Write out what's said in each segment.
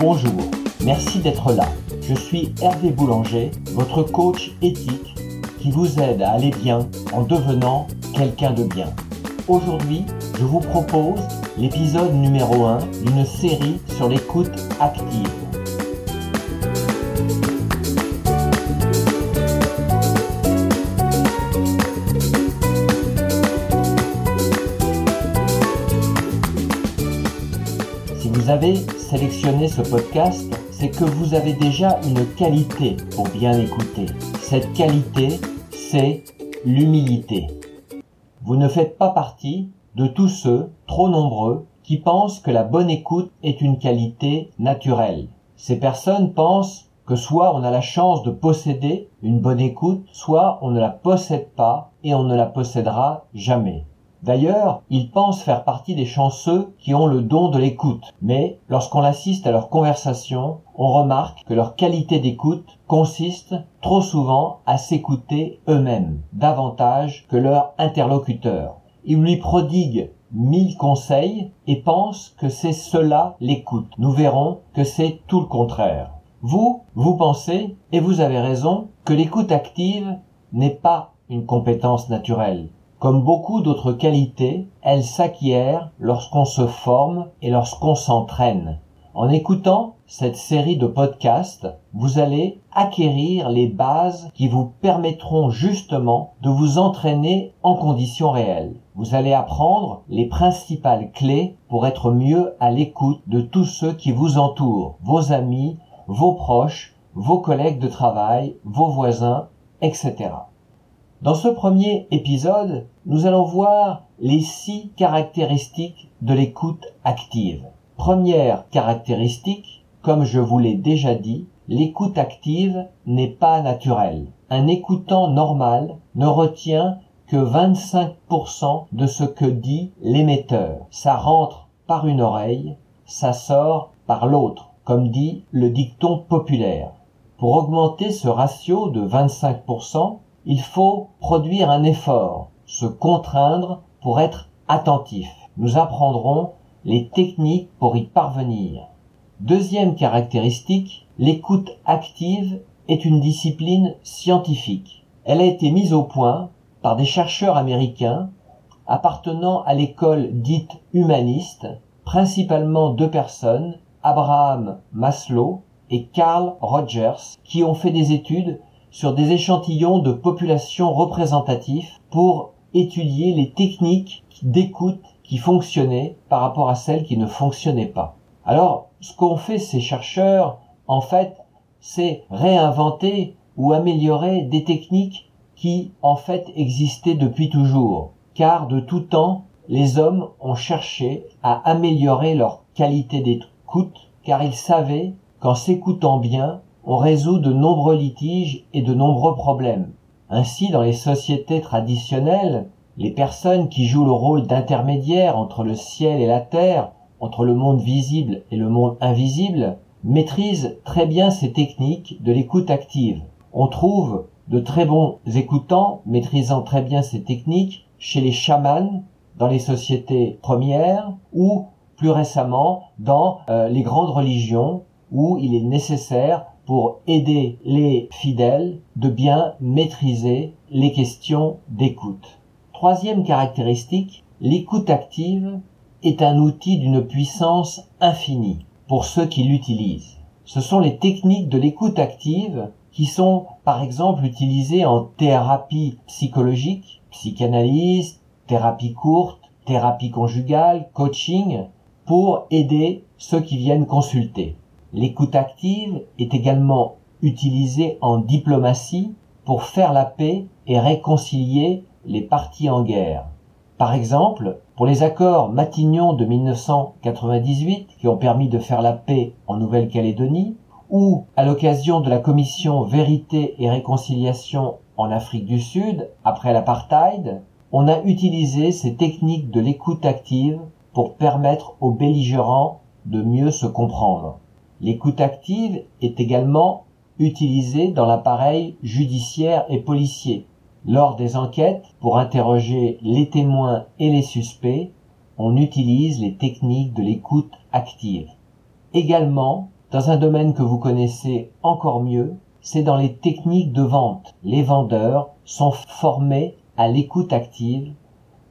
Bonjour, merci d'être là. Je suis Hervé Boulanger, votre coach éthique qui vous aide à aller bien en devenant quelqu'un de bien. Aujourd'hui, je vous propose l'épisode numéro 1 d'une série sur l'écoute active. Avez sélectionné ce podcast, c'est que vous avez déjà une qualité pour bien écouter. Cette qualité, c'est l'humilité. Vous ne faites pas partie de tous ceux, trop nombreux, qui pensent que la bonne écoute est une qualité naturelle. Ces personnes pensent que soit on a la chance de posséder une bonne écoute, soit on ne la possède pas et on ne la possédera jamais. D'ailleurs, ils pensent faire partie des chanceux qui ont le don de l'écoute. Mais lorsqu'on assiste à leur conversation, on remarque que leur qualité d'écoute consiste trop souvent à s'écouter eux-mêmes, davantage que leur interlocuteur. Ils lui prodiguent mille conseils et pensent que c'est cela l'écoute. Nous verrons que c'est tout le contraire. Vous, vous pensez, et vous avez raison, que l'écoute active n'est pas une compétence naturelle. Comme beaucoup d'autres qualités, elle s'acquiert lorsqu'on se forme et lorsqu'on s'entraîne. En écoutant cette série de podcasts, vous allez acquérir les bases qui vous permettront justement de vous entraîner en conditions réelles. Vous allez apprendre les principales clés pour être mieux à l'écoute de tous ceux qui vous entourent, vos amis, vos proches, vos collègues de travail, vos voisins, etc. Dans ce premier épisode, nous allons voir les six caractéristiques de l'écoute active. Première caractéristique, comme je vous l'ai déjà dit, l'écoute active n'est pas naturelle. Un écoutant normal ne retient que 25% de ce que dit l'émetteur. Ça rentre par une oreille, ça sort par l'autre, comme dit le dicton populaire. Pour augmenter ce ratio de 25%, il faut produire un effort, se contraindre pour être attentif. Nous apprendrons les techniques pour y parvenir. Deuxième caractéristique, l'écoute active est une discipline scientifique. Elle a été mise au point par des chercheurs américains appartenant à l'école dite humaniste, principalement deux personnes, Abraham Maslow et Carl Rogers, qui ont fait des études sur des échantillons de populations représentatifs pour étudier les techniques d'écoute qui fonctionnaient par rapport à celles qui ne fonctionnaient pas. Alors, ce qu'ont fait ces chercheurs, en fait, c'est réinventer ou améliorer des techniques qui, en fait, existaient depuis toujours. Car de tout temps, les hommes ont cherché à améliorer leur qualité d'écoute, car ils savaient qu'en s'écoutant bien, on résout de nombreux litiges et de nombreux problèmes. Ainsi, dans les sociétés traditionnelles, les personnes qui jouent le rôle d'intermédiaire entre le ciel et la terre, entre le monde visible et le monde invisible, maîtrisent très bien ces techniques de l'écoute active. On trouve de très bons écoutants maîtrisant très bien ces techniques chez les chamans dans les sociétés premières ou plus récemment dans euh, les grandes religions où il est nécessaire pour aider les fidèles de bien maîtriser les questions d'écoute. Troisième caractéristique, l'écoute active est un outil d'une puissance infinie pour ceux qui l'utilisent. Ce sont les techniques de l'écoute active qui sont par exemple utilisées en thérapie psychologique, psychanalyse, thérapie courte, thérapie conjugale, coaching, pour aider ceux qui viennent consulter. L'écoute active est également utilisée en diplomatie pour faire la paix et réconcilier les parties en guerre. Par exemple, pour les accords Matignon de 1998 qui ont permis de faire la paix en Nouvelle-Calédonie, ou à l'occasion de la commission Vérité et Réconciliation en Afrique du Sud après l'apartheid, on a utilisé ces techniques de l'écoute active pour permettre aux belligérants de mieux se comprendre. L'écoute active est également utilisée dans l'appareil judiciaire et policier. Lors des enquêtes, pour interroger les témoins et les suspects, on utilise les techniques de l'écoute active. Également, dans un domaine que vous connaissez encore mieux, c'est dans les techniques de vente. Les vendeurs sont formés à l'écoute active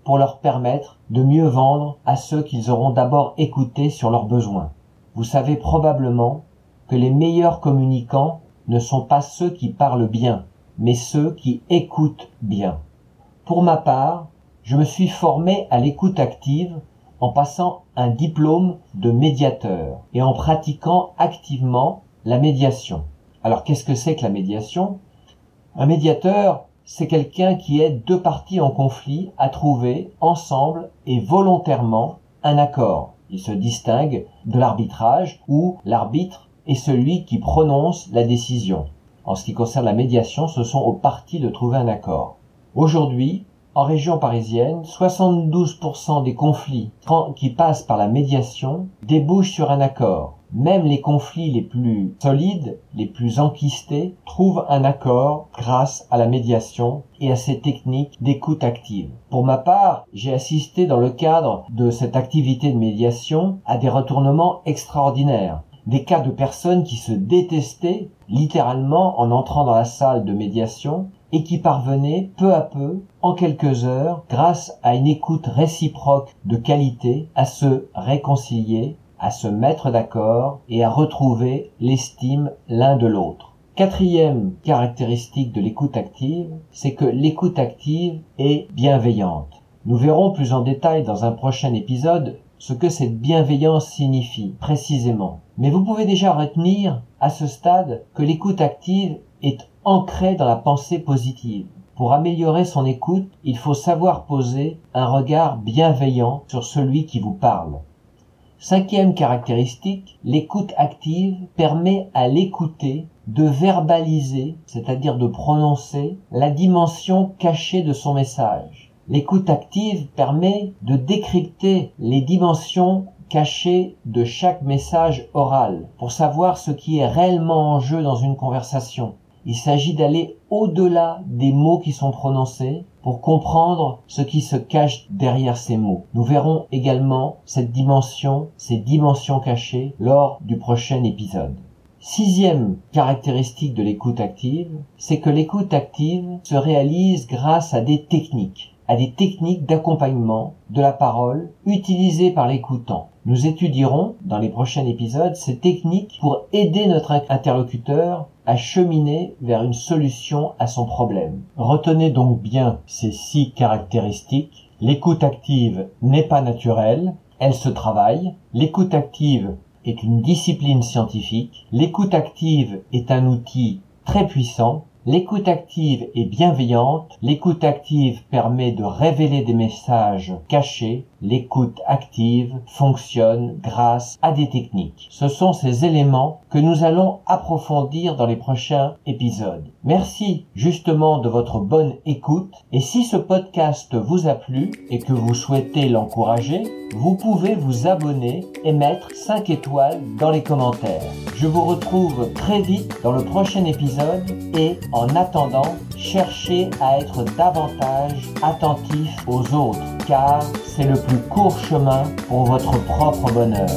pour leur permettre de mieux vendre à ceux qu'ils auront d'abord écoutés sur leurs besoins. Vous savez probablement que les meilleurs communicants ne sont pas ceux qui parlent bien, mais ceux qui écoutent bien. Pour ma part, je me suis formé à l'écoute active en passant un diplôme de médiateur et en pratiquant activement la médiation. Alors qu'est-ce que c'est que la médiation? Un médiateur, c'est quelqu'un qui aide deux parties en conflit à trouver ensemble et volontairement un accord. Il se distingue de l'arbitrage où l'arbitre est celui qui prononce la décision. En ce qui concerne la médiation, ce sont aux parties de trouver un accord. Aujourd'hui, en région parisienne, 72% des conflits qui passent par la médiation débouchent sur un accord. Même les conflits les plus solides, les plus enquistés, trouvent un accord grâce à la médiation et à ces techniques d'écoute active. Pour ma part, j'ai assisté dans le cadre de cette activité de médiation à des retournements extraordinaires des cas de personnes qui se détestaient littéralement en entrant dans la salle de médiation et qui parvenaient peu à peu, en quelques heures, grâce à une écoute réciproque de qualité, à se réconcilier, à se mettre d'accord et à retrouver l'estime l'un de l'autre. Quatrième caractéristique de l'écoute active, c'est que l'écoute active est bienveillante. Nous verrons plus en détail dans un prochain épisode ce que cette bienveillance signifie précisément. Mais vous pouvez déjà retenir à ce stade que l'écoute active est ancrée dans la pensée positive. Pour améliorer son écoute, il faut savoir poser un regard bienveillant sur celui qui vous parle. Cinquième caractéristique, l'écoute active permet à l'écouter de verbaliser, c'est-à-dire de prononcer, la dimension cachée de son message. L'écoute active permet de décrypter les dimensions cachées de chaque message oral pour savoir ce qui est réellement en jeu dans une conversation. Il s'agit d'aller au-delà des mots qui sont prononcés pour comprendre ce qui se cache derrière ces mots. Nous verrons également cette dimension, ces dimensions cachées lors du prochain épisode. Sixième caractéristique de l'écoute active, c'est que l'écoute active se réalise grâce à des techniques à des techniques d'accompagnement de la parole utilisées par l'écoutant. Nous étudierons dans les prochains épisodes ces techniques pour aider notre interlocuteur à cheminer vers une solution à son problème. Retenez donc bien ces six caractéristiques. L'écoute active n'est pas naturelle, elle se travaille. L'écoute active est une discipline scientifique. L'écoute active est un outil très puissant L'écoute active est bienveillante, l'écoute active permet de révéler des messages cachés, l'écoute active fonctionne grâce à des techniques. Ce sont ces éléments que nous allons approfondir dans les prochains épisodes. Merci justement de votre bonne écoute et si ce podcast vous a plu et que vous souhaitez l'encourager, vous pouvez vous abonner et mettre 5 étoiles dans les commentaires. Je vous retrouve très vite dans le prochain épisode et en attendant, cherchez à être davantage attentif aux autres car c'est le plus court chemin pour votre propre bonheur.